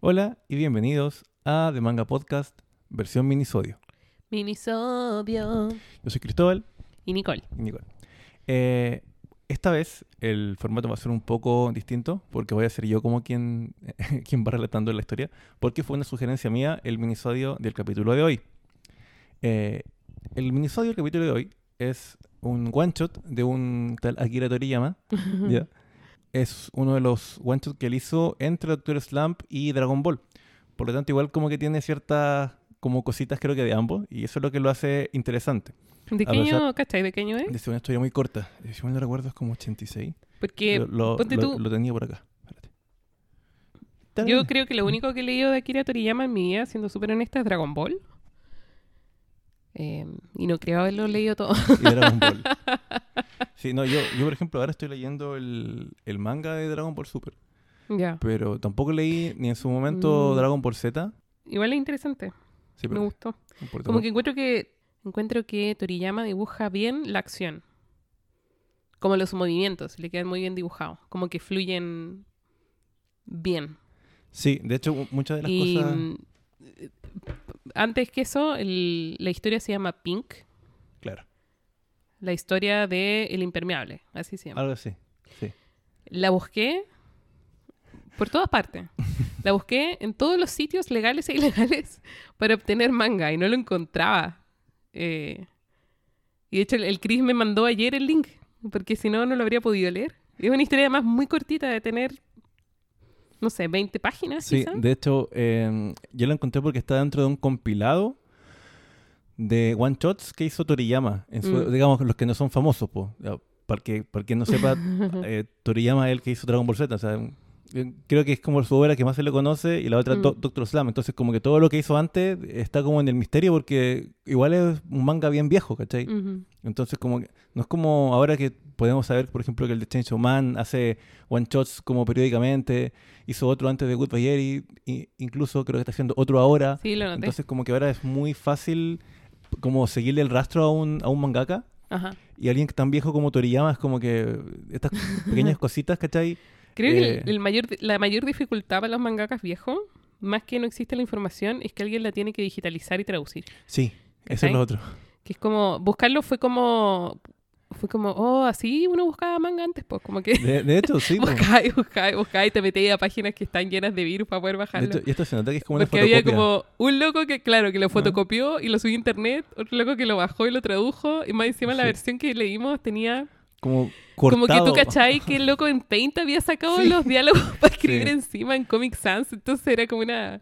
Hola y bienvenidos a The Manga Podcast, versión minisodio. Minisobio. Yo soy Cristóbal Y Nicole. y Nicole. Eh, esta vez el formato va a ser un poco distinto porque voy a ser yo como quien, quien va relatando la historia, porque fue una sugerencia mía el minisodio del capítulo de hoy. Eh, el minisodio del capítulo de hoy es un one shot de un tal Akira Toriyama. ¿ya? Es uno de los one shots que él hizo entre Doctor Slump y Dragon Ball. Por lo tanto, igual como que tiene ciertas como cositas creo que de ambos y eso es lo que lo hace interesante. ¿De qué año, cachai? ¿De qué año es? Es una historia muy corta. Eh, Si mal no recuerdo es como 86. Porque, Lo, lo- ponte lo- tú, lo tenía por acá. Yo creo que lo único que he leído de Akira Toriyama en mi vida, siendo súper honesta, es Dragon Ball. Eh, y no creo haberlo leído todo. Y Dragon Ball. Sí, no, yo, yo por ejemplo ahora estoy leyendo el, el manga de Dragon Ball Super. ya. Pero tampoco leí ni en su momento Mm. Dragon Ball Z. Igual es interesante. Sí, Me pero- gustó. no importa. Como que encuentro que encuentro que Toriyama dibuja bien la acción. Como los movimientos, le quedan muy bien dibujados. Como que fluyen bien. Sí, de hecho mu- muchas de las y cosas... antes que eso, el- la historia se llama Pink. Claro, La historia de El Impermeable, así se llama. algo así. Sí. La busqué por todas partes. La busqué en todos los sitios legales e ilegales para obtener manga y no lo encontraba. Eh, y de hecho el, el Chris me mandó ayer el link, porque si no, no lo habría podido leer. Es una historia además muy cortita de tener, no sé, 20 páginas. Sí, quizá. de hecho, eh, yo lo encontré porque está dentro de un compilado de one shots que hizo Toriyama. En su- Mm. Digamos, los que no son famosos, pues. Para que, para quien no sepa, eh, Toriyama es el que hizo Dragon Ball Z. O sea, creo que es como su obra que más se le conoce y la otra Mm. Do- Doctor Slam. Entonces, como que todo lo que hizo antes está como en el misterio porque igual es un manga bien viejo, ¿cachai? Entonces, como que, no es como ahora que podemos saber, por ejemplo, que el de Chainsaw Man hace one shots como periódicamente, hizo otro antes de Goodbye Yeri, y incluso creo que está haciendo otro ahora. Sí, lo noté. Entonces, como que ahora es muy fácil como seguirle el rastro a un, a un mangaka. Ajá. Y alguien tan viejo como Toriyama es como que estas pequeñas cositas, ¿cachai? Creo que Eh. el, el mayor, la mayor dificultad para los mangakas viejos, más que no existe la información, es que alguien la tiene que digitalizar y traducir. Sí, eso es lo otro. Que es como, buscarlo fue como, fue como, oh, así uno buscaba manga antes, pues, como que De, de hecho, sí. buscaba y buscaba y buscaba y te metías a páginas que están llenas de virus para poder De bajarlo. hecho, y esto se nota que es como una Porque había como un loco que, claro, que lo fotocopió y lo subió a internet, otro loco que lo bajó y lo tradujo, y más encima la versión que leímos tenía Como como que cortado. tú cachai que el loco en Paint había sacado Sí. los diálogos para escribir Sí. encima en Comic Sans, entonces era como una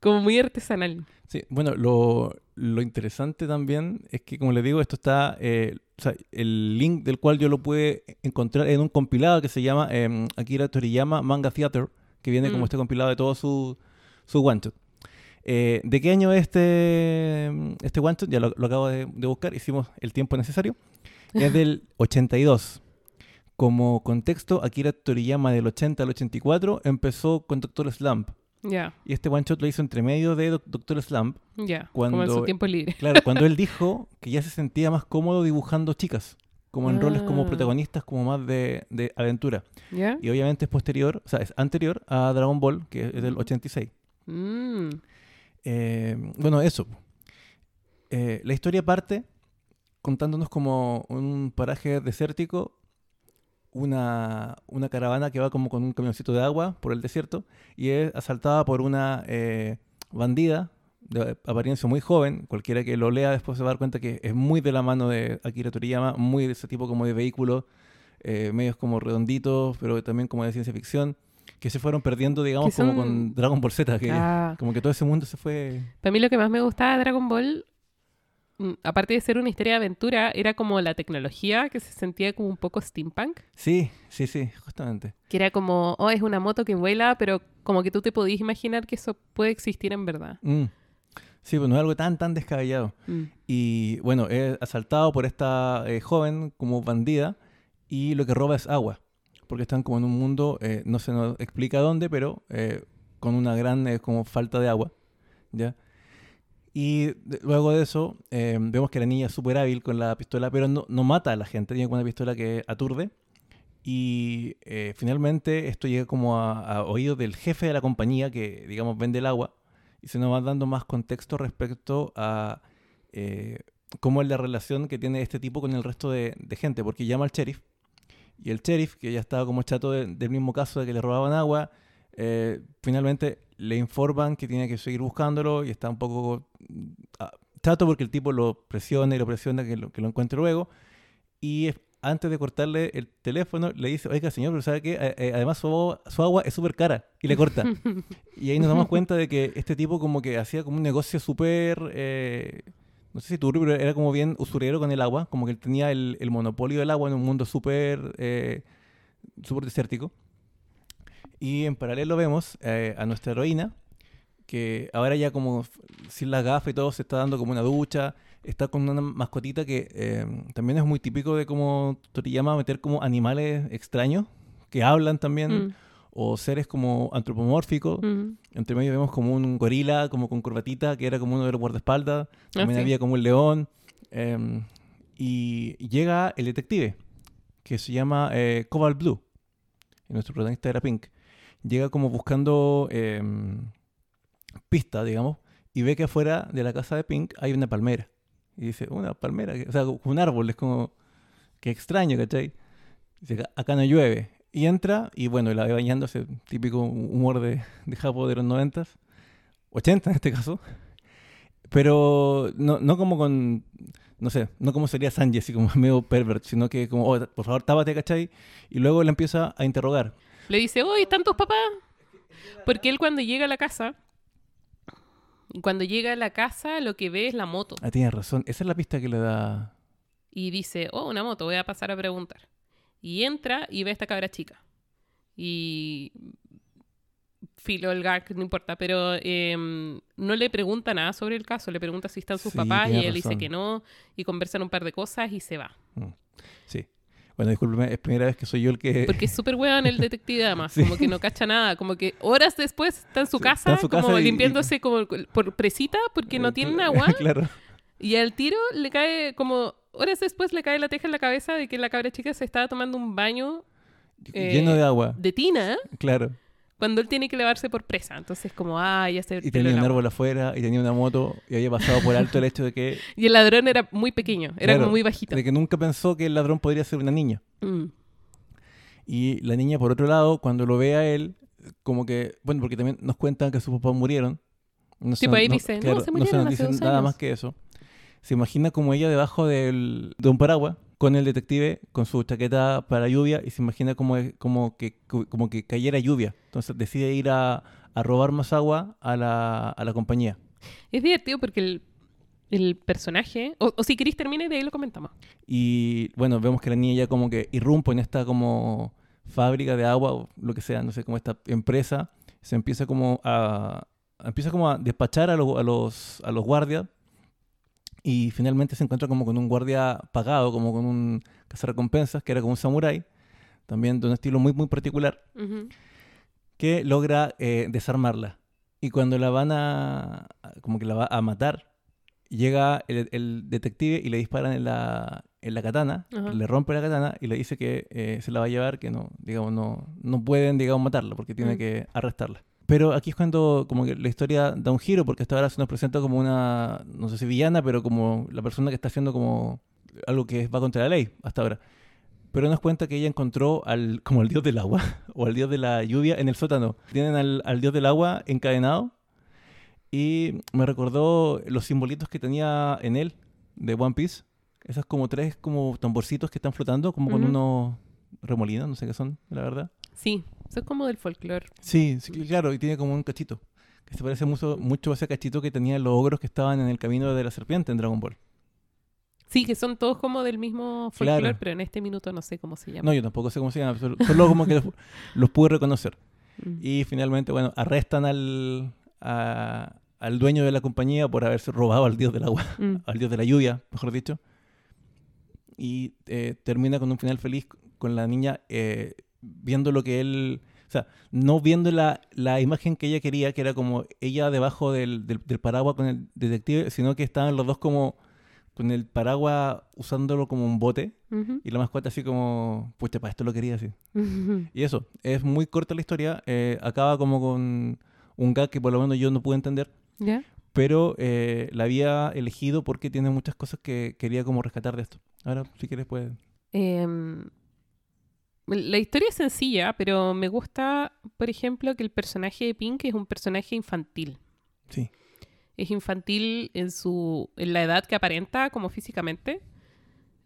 como muy artesanal. Sí, bueno, lo, lo interesante también es que, como les digo, esto está, eh, o sea, el link del cual yo lo pude encontrar en un compilado que se llama eh, Akira Toriyama Manga Theater, que viene como Mm. este compilado de todo su, su one shot. Eh, ¿De qué año es este, este one shot? Ya lo, lo acabo de, de buscar, hicimos el tiempo necesario. Es del 82. Como contexto, Akira Toriyama del 80 al 84 empezó con Doctor Slump. Ya, Y este one shot lo hizo entre medio de Doc- Doctor Slump. ya, como en su tiempo libre. Claro, cuando él dijo que ya se sentía más cómodo dibujando chicas, como en roles como Ah. protagonistas, como más de, de aventura. ¿Ya? Y obviamente es posterior, o sea, es anterior a Dragon Ball, que es del 86. Mm, Eh, bueno, eso. Eh, la historia parte contándonos como un paraje desértico, una, una caravana que va como con un camioncito de agua por el desierto y es asaltada por una eh, bandida de apariencia muy joven. Cualquiera que lo lea después se va a dar cuenta que es muy de la mano de Akira Toriyama, muy de ese tipo como de vehículos, eh, medios como redonditos, pero también como de ciencia ficción, que se fueron perdiendo, digamos, son- como con Dragon Ball Z, que ah. como que todo ese mundo se fue... Para mí lo que más me gustaba de Dragon Ball, aparte de ser una historia de aventura, era como la tecnología que se sentía como un poco steampunk. Sí, sí, sí, justamente. Que era como, oh, es una moto que vuela, pero como que tú te podías imaginar que eso puede existir en verdad. Mm. Sí, pues no es algo tan, tan descabellado. Mm. Y bueno, es asaltado por esta eh, joven como bandida y lo que roba es agua. Porque están como en un mundo, eh, no se nos explica dónde, pero eh, con una gran como falta de agua. ¿ya? Y luego de eso, eh, vemos que la niña es súper hábil con la pistola, pero no, no mata a la gente. Tiene una pistola que aturde. Y eh, finalmente esto llega como a, a oídos del jefe de la compañía que, digamos, vende el agua y se nos va dando más contexto respecto a eh, cómo es la relación que tiene este tipo con el resto de, gente, porque llama al sheriff y el sheriff, que ya estaba como chato de- del mismo caso de que le robaban agua, finalmente le informan que tiene que seguir buscándolo y está un poco mm, ah, chato porque el tipo lo presiona y lo presiona que lo, que lo encuentre luego. Y es- antes de cortarle el teléfono, le dice, oiga señor, pero ¿sabe qué? Eh, además su agua, su agua es súper cara. Y le corta. y ahí nos damos cuenta de que este tipo como que hacía como un negocio súper... eh, no sé si turbio, pero era como bien usurero con el agua, como que él tenía el, el monopolio del agua en un mundo súper eh, súper desértico. Y en paralelo vemos eh, a nuestra heroína, que ahora ya como sin la gafa y todo se está dando como una ducha, está con una mascotita que eh, también es muy típico de como Toriyama meter como animales extraños, que hablan también, Mm, o seres como antropomórficos. mm. Entre medio vemos como un gorila, como con corbatita, que era como uno de los guardaespaldas. También sí. había como un león. em, y llega el detective, que se llama eh, Cobalt Blue. Nuestro protagonista era Pink. Llega como buscando em, pistas, digamos, y ve que afuera de la casa de Pink hay una palmera. Y dice, una palmera, o sea, un árbol, es como, qué extraño, ¿cachai? Dice, "Acá- no llueve. Y entra, y bueno, la ve bañándose, típico humor de, de Japón de los noventas, 80 en este caso. Pero no, no como con, no sé, no como sería Sanji, así como medio pervert, sino que como, "Oh, por favor, tápate, ¿cachai? Y luego le empieza a interrogar. Le dice, oye, ¿están tus papás? Porque él cuando llega a la casa, cuando llega a la casa lo que ve es la moto. Ah, tienes razón, esa es la pista que le da... Y dice, oh, una moto, voy a pasar a preguntar. Y entra y ve a esta cabra chica. Y filo el gag, no importa, pero em, no le pregunta nada sobre el caso, le pregunta si están sus Sí, papás y él dice que no, y conversan un par de cosas y se va. Sí. Bueno, discúlpeme, es primera vez que soy yo el que... Porque es súper hueón el detective además, Sí. como que no cacha nada, como que horas después está en su Sí, casa, en su como y- limpiándose como por presita porque no Eh, tienen cla- agua, claro. y al tiro le cae como horas después le cae la teja en la cabeza de que la cabra chica se estaba tomando un baño Eh, Lleno de agua, de tina claro. Cuando él tiene que lavarse por presa. Entonces, como, ah, ya se Y tenía el un árbol afuera, y tenía una moto, y había pasado por alto el hecho de que, Y el ladrón era muy pequeño, era Claro, como muy bajito. de que nunca pensó que el ladrón podría ser una niña. Mm. Y la niña, por otro lado, cuando lo ve a él, como que, bueno, porque también nos cuentan que sus papás murieron. No Tipo, ahí dice, no, se murieron nos hace dicen dos nada más que eso. Se imagina como ella debajo del, de un paraguas con el detective con su chaqueta para lluvia y se imagina como, como, que, como que cayera lluvia. Entonces decide ir a, a robar más agua a la, a la compañía. Es divertido porque el, el personaje, o, o si queréis termine y de ahí lo comentamos. Y bueno, vemos que la niña ya como que irrumpe en esta como fábrica de agua o lo que sea, no sé, como esta empresa, se empieza como a empieza como a despachar a, lo- a los a los guardias y finalmente se encuentra como con un guardia pagado, como con un cazarrecompensas, que era como un samurái, también de un estilo muy muy particular, que logra eh, desarmarla. Y cuando la van a, como que la va a matar, llega el, el detective y le disparan en la, en la katana, le rompe la katana y le dice que eh, se la va a llevar, que no, digamos, no, no pueden, digamos, matarla porque tiene Mm. que arrestarla. Pero aquí es cuando como que la historia da un giro porque hasta ahora se nos presenta como una, no sé si villana, pero como la persona que está haciendo como algo que va contra la ley hasta ahora. Pero nos cuenta que ella encontró al, como al dios del agua o al dios de la lluvia en el sótano. Tienen al, al dios del agua encadenado y me recordó los simbolitos que tenía en él de One Piece. Esas como tres como tamborcitos que están flotando, como con unos remolinos, no sé qué son, la verdad. Sí, eso es como del folclore. Sí, sí, claro, y tiene como un cachito. Que se parece mucho, mucho a ese cachito que tenían los ogros que estaban en el camino de la serpiente en Dragon Ball. Sí, que son todos como del mismo folclore, Claro. pero en este minuto no sé cómo se llama. No, yo tampoco sé cómo se llama, solo, solo como que los, los pude reconocer. Mm. Y finalmente, bueno, arrestan al, a- al dueño de la compañía por haberse robado al dios del agua, Mm. al dios de la lluvia, mejor dicho. Y eh, termina con un final feliz con la niña eh, viendo lo que él... O sea, no viendo la, la imagen que ella quería, que era como ella debajo del, del, del paraguas con el detective, sino que estaban los dos como con el paraguas usándolo como un bote Ujú. y la mascota así como, pucha, para esto lo quería así. Ujú. Y eso, es muy corta la historia, eh, acaba como con un gag que por lo menos yo no pude entender, ¿Ya? pero eh, la había elegido porque tiene muchas cosas que quería como rescatar de esto. Ahora, si quieres, pues... Em, la historia es sencilla, pero me gusta, por ejemplo, que el personaje de Pink es un personaje infantil. Sí, Es infantil en su en la edad que aparenta como físicamente.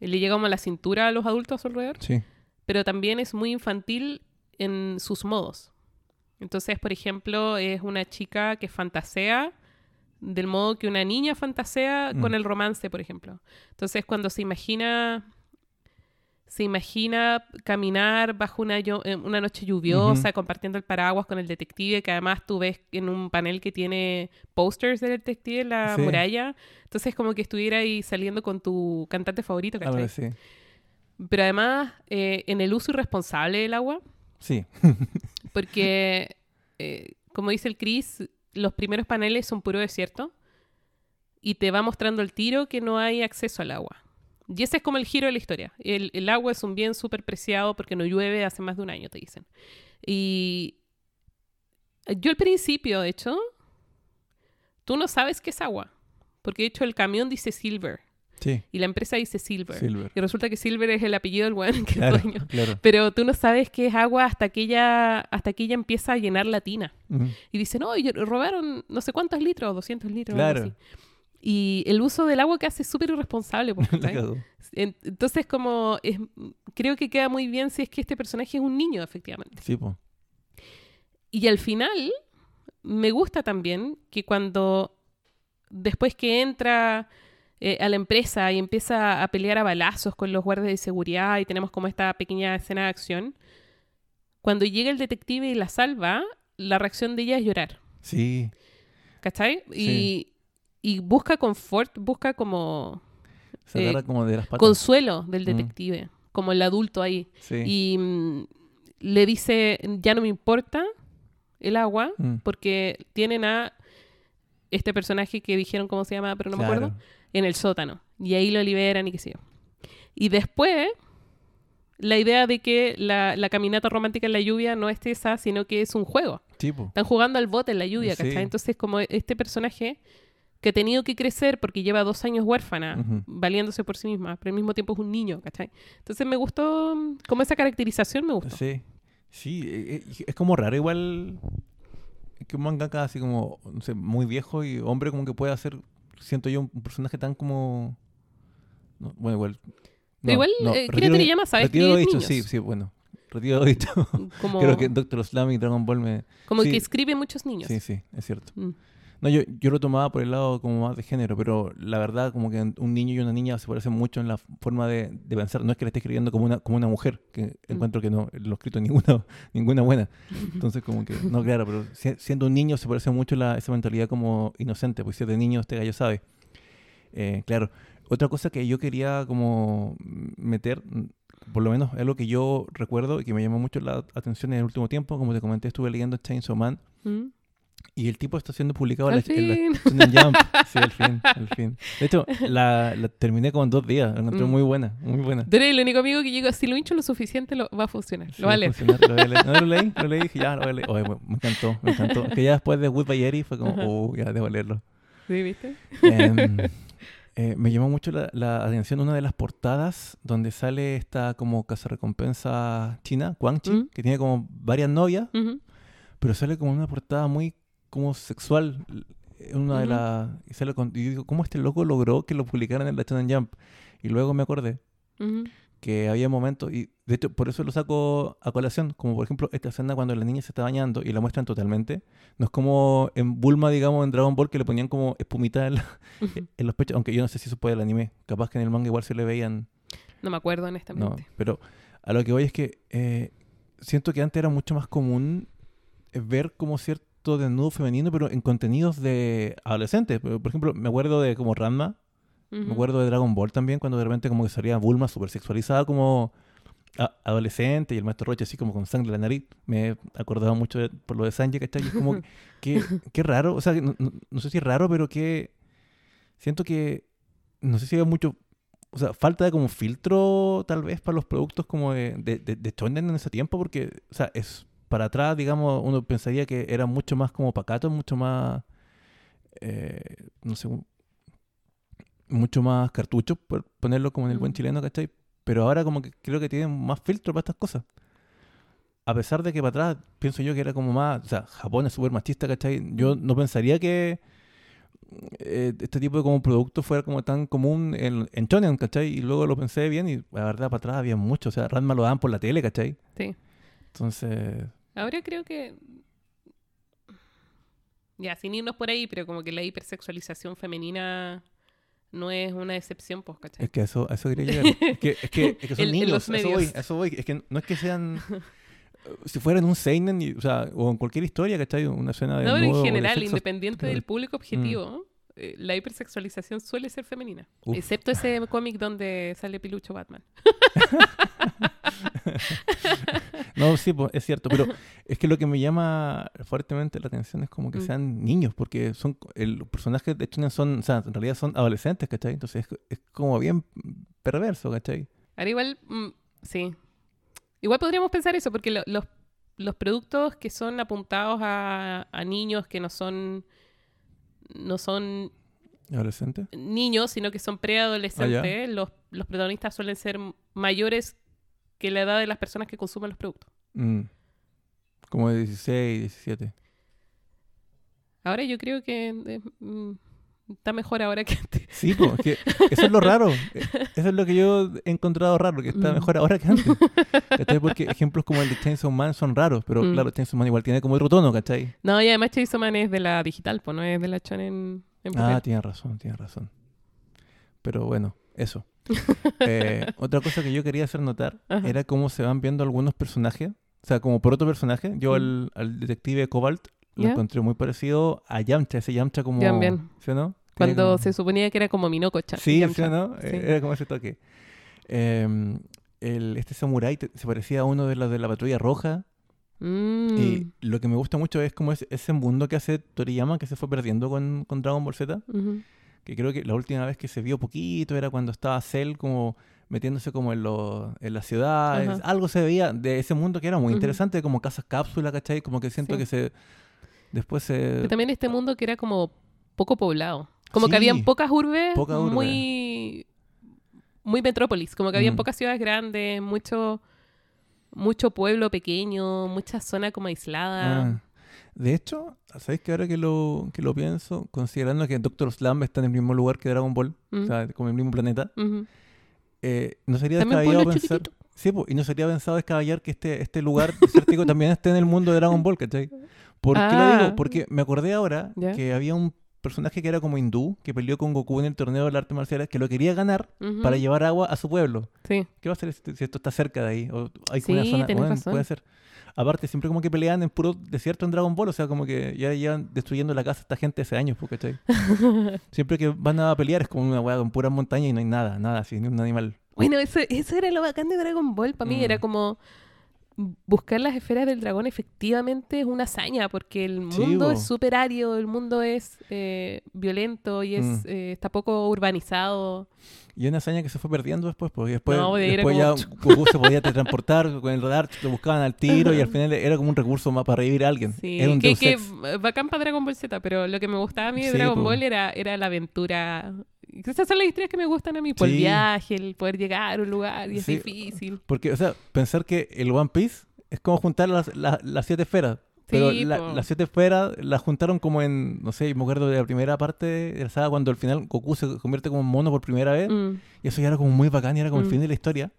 Le llega como a la cintura a los adultos a su alrededor, sí. pero también es muy infantil en sus modos. Entonces, por ejemplo, es una chica que fantasea del modo que una niña fantasea Mm. con el romance, por ejemplo. Entonces, cuando se imagina se imagina caminar bajo una, eh, una noche lluviosa, compartiendo el paraguas con el detective, que además tú ves en un panel que tiene posters del detective en la Sí. muralla. Entonces, como que estuviera ahí saliendo con tu cantante favorito, ¿cachai? Ahora sí. Pero además, eh, en el uso irresponsable del agua, Sí, porque, eh, como dice el Chris, los primeros paneles son puro desierto y te va mostrando el tiro que no hay acceso al agua. Y ese es como el giro de la historia. El, el agua es un bien súper preciado porque no llueve hace más de un año, te dicen. Y yo al principio, de hecho, tú no sabes qué es agua. Porque de hecho el camión dice Silver sí. y la empresa dice Silver. Silver. Y resulta que Silver es el apellido del weón que Claro, es dueño. claro. Pero tú no sabes qué es agua hasta que ella, hasta que ella empieza a llenar la tina. Ujú. Y dice, no, y robaron no sé cuántos litros, 200 litros. algo Claro. así. Y el uso del agua que hace es súper irresponsable. pues, Entonces, como es- creo que queda muy bien si es que este personaje es un niño, efectivamente. Sí. Y al final, me gusta también que cuando después que entra eh, a la empresa y empieza a pelear a balazos con los guardias de seguridad y tenemos como esta pequeña escena de acción, cuando llega el detective y la salva, la reacción de ella es llorar, Sí, ¿cachai? Sí. y busca confort, busca como se Eh, como de las patas. consuelo del Mm. detective, como el adulto ahí. Sí. Y mm, le dice, ya no me importa el agua, Mm. porque tienen a este personaje que dijeron cómo se llama, pero no me acuerdo, en el sótano. Y ahí lo liberan y qué sé yo. Y después, la idea de que la, la caminata romántica en la lluvia no es esa, sino que es un juego. Sí, po. Están jugando al bote en la lluvia, Sí. ¿cachai? Entonces, como este personaje que ha tenido que crecer porque lleva dos años huérfana, Ujú. valiéndose por sí misma, pero al mismo tiempo es un niño, ¿cachai? Entonces me gustó, mm, como esa caracterización me gustó. Sí. Sí, eh, eh, es como raro igual que un mangaka así como, no sé, muy viejo y hombre como que puede hacer, siento yo, un personaje tan como... no, bueno, igual... Pero igual, eh, Akira Toriyama sabe retiro lo escribir dicho, sí, sí, bueno. Retiro dicho. Como, Creo que Doctor Slam y Dragon Ball me... como sí. que escribe muchos niños. Sí, sí, es cierto. Mm. No, yo, yo lo tomaba por el lado como más de género, pero la verdad como que un niño y una niña se parecen mucho en la forma de, de pensar. No es que le esté escribiendo como una, como una mujer, que Mm. encuentro que no, lo he escrito ninguna, ninguna buena. Entonces como que, no, claro, pero si- siendo un niño se parece mucho la, esa mentalidad como inocente, pues si es de niño este gallo sabe. Eh, claro, otra cosa que yo quería como meter, mm, por lo menos es lo que yo recuerdo y que me llamó mucho la atención en el último tiempo, como te comenté, estuve leyendo Chainsaw Man Mm. Y el tipo está siendo publicado en la, en la Jump. Sí, al fin, al fin. De hecho, la, la terminé como en dos días. La encontré Mm. muy buena, muy buena. Tú eres el único amigo que llegó, si lo hincho lo suficiente, lo, va a funcionar. Sí, lo va a leer. funcionar, lo voy a leer. No, lo leí, lo leí y dije, ya, lo voy a leer. Oye, me encantó, me encantó. Que ya después de Goodbye Eri fue como, Ajá. oh, ya debo leerlo. ¿Sí, viste? Em, eh, me llamó mucho la, la atención una de las portadas donde sale esta como cazarrecompensa china, Quang Chi, Mm. que tiene como varias novias, pero sale como una portada muy como sexual. en Una de las. Y sale con. Y yo digo, ¿cómo este loco logró que lo publicaran en la Shonen Jump? Y luego me acordé Ujú. que había momentos, y de hecho por eso lo saco a colación, como por ejemplo esta escena cuando la niña se está bañando y la muestran totalmente. No es como en Bulma, digamos, en Dragon Ball, que le ponían como espumita en, la- en los pechos, aunque yo no sé si eso puede el anime. Capaz que en el manga igual se le veían. No me acuerdo, No, honestamente. pero a lo que voy es que eh, siento que antes era mucho más común eh, ver como cierto desnudo femenino, pero en contenidos de adolescentes. Por ejemplo, me acuerdo de como Ranma, me Ujú. acuerdo de Dragon Ball también, cuando de repente como que salía Bulma súper sexualizada como adolescente y el maestro Roche así como con sangre en la nariz. Me he acordado mucho de- por lo de Sanji, ¿cachai? Y es como que, qué raro, o sea, no, no- no sé si es raro, pero que siento que no sé si hay mucho, o sea, falta de como filtro tal vez para los productos como de, de, de, de en ese tiempo, porque, o sea, es para atrás, digamos, uno pensaría que era mucho más como pacato, mucho más, eh, no sé, mucho más cartucho, por ponerlo como en el buen Mm. chileno, ¿cachai? Pero ahora como que creo que tienen más filtro para estas cosas. A pesar de que para atrás pienso yo que era como más, o sea, Japón es súper machista, ¿cachai? Yo no pensaría que eh, este tipo de como producto fuera como tan común en, en Shonen, ¿cachai? Y luego lo pensé bien y la verdad para atrás había mucho, o sea, Ranma lo daban por la tele, ¿cachai? Sí. Entonces, Ahora creo que. Ya, sin irnos por ahí, pero como que la hipersexualización femenina no es una excepción, pues, ¿cachai? es que eso, eso quería llegar. Es que, es que, es que son En- en niños, a eso voy, eso voy. Es que no es que sean... Si fueran un seinen, o sea, o en cualquier historia, ¿cachai? Una escena de No, pero en de general, independiente del público objetivo, eh, la hipersexualización suele ser femenina. Uf. Excepto ese cómic donde sale Pilucho Batman. No, sí, pues, es cierto, pero es que lo que me llama fuertemente la atención es como que Mm. sean niños, porque son el, los personajes de Shonen son, o sea, en realidad son adolescentes, ¿cachai? Entonces es, es como bien perverso, ¿cachai? Ahora igual, mm, sí. Igual podríamos pensar eso, porque lo- los, los productos que son apuntados a, a niños que no son no son ¿Adolescente? niños, sino que son preadolescentes, los, los protagonistas suelen ser mayores que la edad de las personas que consumen los productos. Mm. Como de 16, 17. Ahora yo creo que eh, mm, está mejor ahora que antes. Sí, es que eso es lo raro. Eh, Eso es lo que yo he encontrado raro, que está Mm. mejor ahora que antes. ¿Cachai? Porque ejemplos como el de Chainsaw Man son raros, pero Mm. claro, Chainsaw Man igual tiene como otro tono, ¿cachai? No, y además Chainsaw Man es de la digital, pues no es de la Shonen en Ah, papel. tienes razón, tienes razón. Pero bueno, eso. Eh, otra cosa que yo quería hacer notar Ajá. era cómo se van viendo algunos personajes. O sea, como por otro personaje. Yo al, al detective Cobalt lo ¿Ya? encontré muy parecido a Yamcha, ese Yamcha como... También. ¿Sí no? Cuando como- se suponía que era como Minoko-chan. Sí. ¿sí o no? Sí. Eh, Era como ese toque. Eh, el, este samurái se parecía a uno de los de la patrulla roja. Mm. Y lo que me gusta mucho es como ese, ese mundo que hace Toriyama que se fue perdiendo con, con Dragon Ball Z. Ujú. Que creo que la última vez que se vio poquito era cuando estaba Cell como metiéndose como en, lo, en las ciudades. Ajá. Algo se veía de ese mundo que era muy interesante, como casas cápsula, ¿cachai? Como que siento Sí. que se... Después se... Pero también este mundo que era como poco poblado. Como Sí. que habían pocas urbes, Poca urbe. muy muy metrópolis, como que habían Mm. pocas ciudades grandes, mucho mucho pueblo pequeño, mucha zona como aislada. Ah. De hecho, ¿sabéis que ahora que lo, que lo pienso, considerando que Doctor Slam está en el mismo lugar que Dragon Ball, Mm. o sea, como el mismo planeta, Ujú. eh, no sería descabellado pensar... chiquitito. Sí, po, y no sería pensado descabellar que este, este lugar desértico también esté en el mundo de Dragon Ball, ¿cachai? ¿Por qué lo Ah. digo? Porque me acordé ahora Ya. que había un personaje que era como hindú, que peleó con Goku en el torneo de las artes marciales, que lo quería ganar para llevar agua a su pueblo. Sí. ¿Qué va a hacer si esto está cerca de ahí? O hay una Sí, zona, tenés bueno, razón. puede ser. Aparte, siempre como que pelean en puro desierto en Dragon Ball, o sea, como que ya llevan destruyendo la casa esta gente hace años, ¿cachai? siempre que van a pelear es como una weá con puras montañas y no hay nada, nada, así, ni un animal. Bueno, eso, eso era lo bacán de Dragon Ball. Para mí Mm. era como buscar las esferas del dragón efectivamente es una hazaña porque el mundo es súper árido, el mundo es eh, violento y es Mm. eh, está poco urbanizado. Y una hazaña que se fue perdiendo después, porque después, No, ya Goku se podía transportar con el radar, lo buscaban al tiro y al final era como un recurso más para revivir a alguien. Sí, era un que, que bacán para Dragon Ball Z, pero lo que me gustaba a mí de Sí, Dragon po. Ball era, era la aventura. Esas son las historias que me gustan a mí, por el viaje, el poder llegar a un lugar y es Sí. difícil. Porque, o sea, pensar que el One Piece es como juntar las, las, las siete esferas. Pero Sí, la- las siete esferas las juntaron como en, no sé, me acuerdo de la primera parte de la saga cuando al final Goku se convierte como en mono por primera vez. Mm, Y eso ya era como muy bacán y era como el Mm. fin de la historia.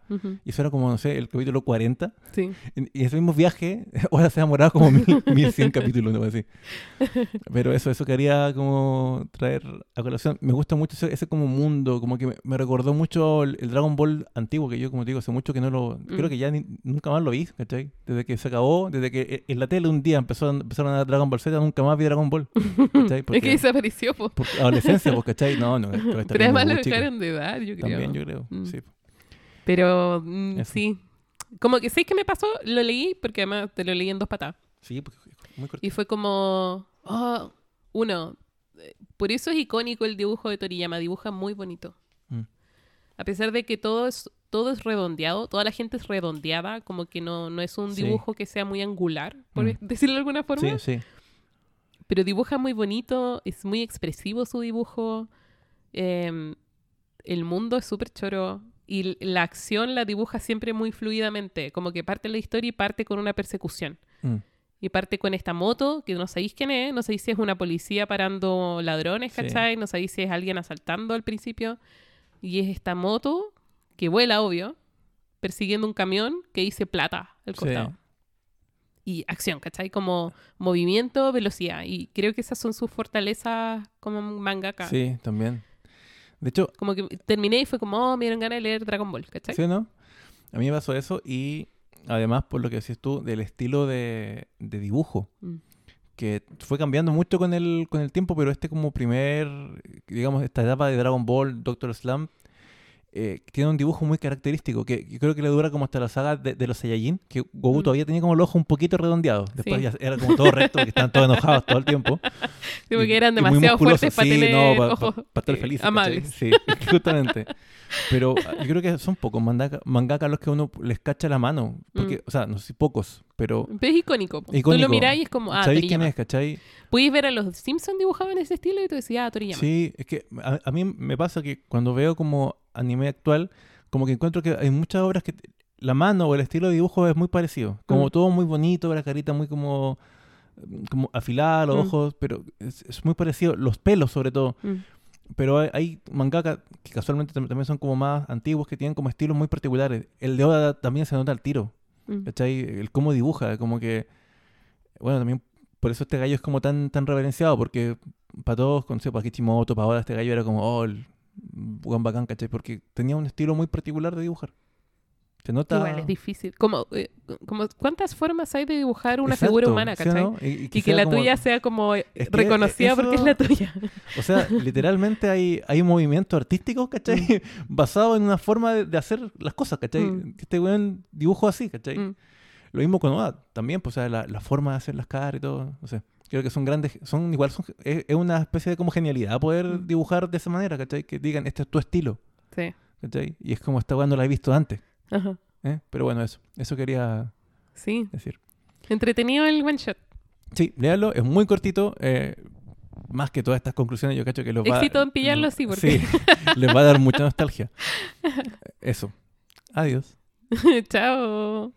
Y eso era como, no sé, el capítulo 40. sí. Y y ese mismo viaje, ahora se ha demorado como mil, 1100 capítulos, no así. Pero eso, eso quería como traer a colación. Me gusta mucho ese, ese como mundo, como que me, me recordó mucho el, el Dragon Ball antiguo, que yo como te digo, hace mucho que no lo... Creo Mm. que ya ni- nunca más lo vi, ¿cachai? Desde que se acabó, desde que e- en la tele un día empezó, empezaron a dar Dragon Ball Z, nunca más vi Dragon Ball. ¿cachai? Es Porque, que desapareció, po. por adolescencia, pues, ¿cachai? No, no. Pero además lo dejaron de dar, yo creo. También yo creo, Mm. sí. Pero mm, sí. Como que sí que me pasó, lo leí, porque además te lo leí en dos patadas. Sí, porque es muy corto. Y fue como, oh, uno, por eso es icónico el dibujo de Toriyama, dibuja muy bonito. A pesar de que todo es, todo es redondeado, toda la gente es redondeada, como que no, no es un Sí. dibujo que sea muy angular, por Mm. decirlo de alguna forma. Sí, sí. Pero dibuja muy bonito, es muy expresivo su dibujo. em, el mundo es súper choro. Y la acción la dibuja siempre muy fluidamente. Como que parte la historia y parte con una persecución. Mm. Y parte con esta moto, que no sabéis quién es, no sabéis si es una policía parando ladrones, Sí. ¿cachai? No sabéis si es alguien asaltando al principio. Y es esta moto que vuela, obvio, persiguiendo un camión que dice plata al Sí. costado. Y acción, ¿cachai? Como movimiento, velocidad. Y creo que esas son sus fortalezas como mangaka. Sí, también. De hecho, Como que terminé y fue como, oh, me dieron ganas de leer Dragon Ball, ¿cachai? ¿sí no? A mí me pasó eso y además, por lo que decías tú, del estilo de, de dibujo, Mm. que fue cambiando mucho con el, con el tiempo, pero este como primer, digamos, esta etapa de Dragon Ball, Doctor Slam, eh, tiene un dibujo muy característico, que yo creo que le dura como hasta la saga de, de los Saiyajin, que Goku Mm. todavía tenía como el ojo un poquito redondeado. Después Sí. ya era como todo recto, porque estaban todos enojados todo el tiempo. Sí, porque eran y demasiado fuertes para sí, tener no, pa- ojos pa- para estar eh, felices. amables. Sí, justamente. Pero ah, yo creo que son pocos mangaka, mangaka los que uno les cacha la mano. Porque, Mm. o sea, no sé si pocos, pero Pero es icónico. po. Tú Icónico. lo mirás y es como, ah, ¿sabéis quién es, cachai? Puedes ver a los Simpsons dibujados en ese estilo y tú decías, ah, Toriyama. Sí, es que a, a mí me pasa que cuando veo como anime actual, como que encuentro que hay muchas obras que la mano o el estilo de dibujo es muy parecido. Como Mm. todo muy bonito, la carita muy como, como afilada, los Mm. ojos, pero es, es muy parecido. Los pelos, sobre todo. Mm. Pero hay, hay mangaka que casualmente tam- también son como más antiguos, que tienen como estilos muy particulares. El de Oda también se nota al tiro, Mm. ¿cachai? El cómo dibuja, como que... Bueno, también por eso este gallo es como tan, tan reverenciado, porque para todos, con para Kishimoto, para Oda, este gallo era como, oh, el buen bacán, ¿cachai? Porque tenía un estilo muy particular de dibujar. Se nota... Igual es difícil. Como, eh, como, ¿Cuántas formas hay de dibujar una Exacto, figura humana, ¿sí o cachai? no? Y, y Y que la como- tuya sea como eh, Es que reconocida eso- porque es la tuya. O sea, literalmente hay, hay movimientos artísticos, ¿cachai? Basados en una forma de, de hacer las cosas, ¿cachai? Mm. Este weón dibujo así, ¿cachai? Mm. Lo mismo con Oda también, pues, o sea, la, la forma de hacer las caras y todo, no sé. Creo que son grandes, son igual, son, es, es una especie de como genialidad poder Mm. dibujar de esa manera, ¿cachai? Que digan, este es tu estilo, Sí. ¿cachai? Y es como esta weón no la he visto antes, Ajá. ¿eh? Pero bueno, eso, eso quería Sí. decir. Entretenido el one shot. Sí, léalo, es muy cortito, eh, más que todas estas conclusiones, yo cacho que los va Éxito en pillarlo, sí, porque- Sí, les va a dar mucha nostalgia. Eso. Adiós. Chao.